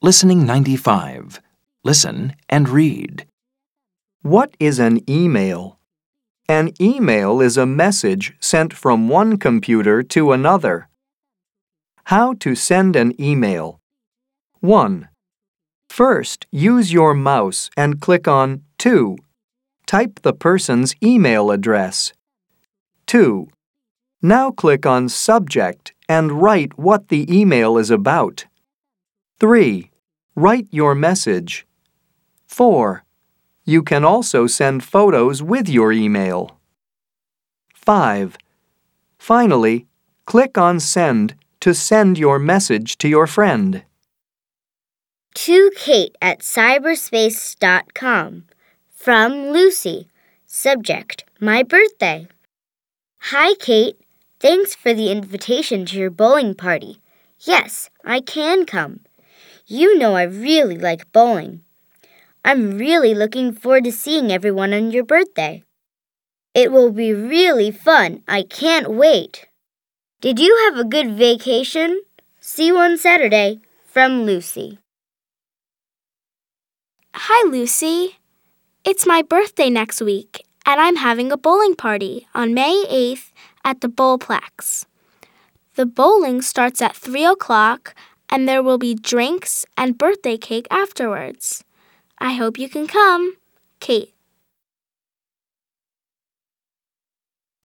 Listening 95. Listen and read. What is an email? An email is a message sent from one computer to another. How to send an email. 1. First, use your mouse and click on 2. Type the person's email address. 2. Now click on Subject and write what the email is about. 3. Write your message. 4. You can also send photos with your email. 5. Finally, click on Send to send your message to your friend. To Kate at cyberspace.com. From Lucy. Subject My birthday. Hi, Kate. Thanks for the invitation to your bowling party. Yes, I can come. You know I really like bowling. I'm really looking forward to seeing everyone on your birthday. It will be really fun. I can't wait. Did you have a good vacation? See you on Saturday. From Lucy. Hi, Lucy. It's my birthday next week, and I'm having a bowling party on May 8th at the Bowlplex. The bowling starts at 3 o'clock, and there will be drinks and birthday cake afterwards. I hope you can come. Kate.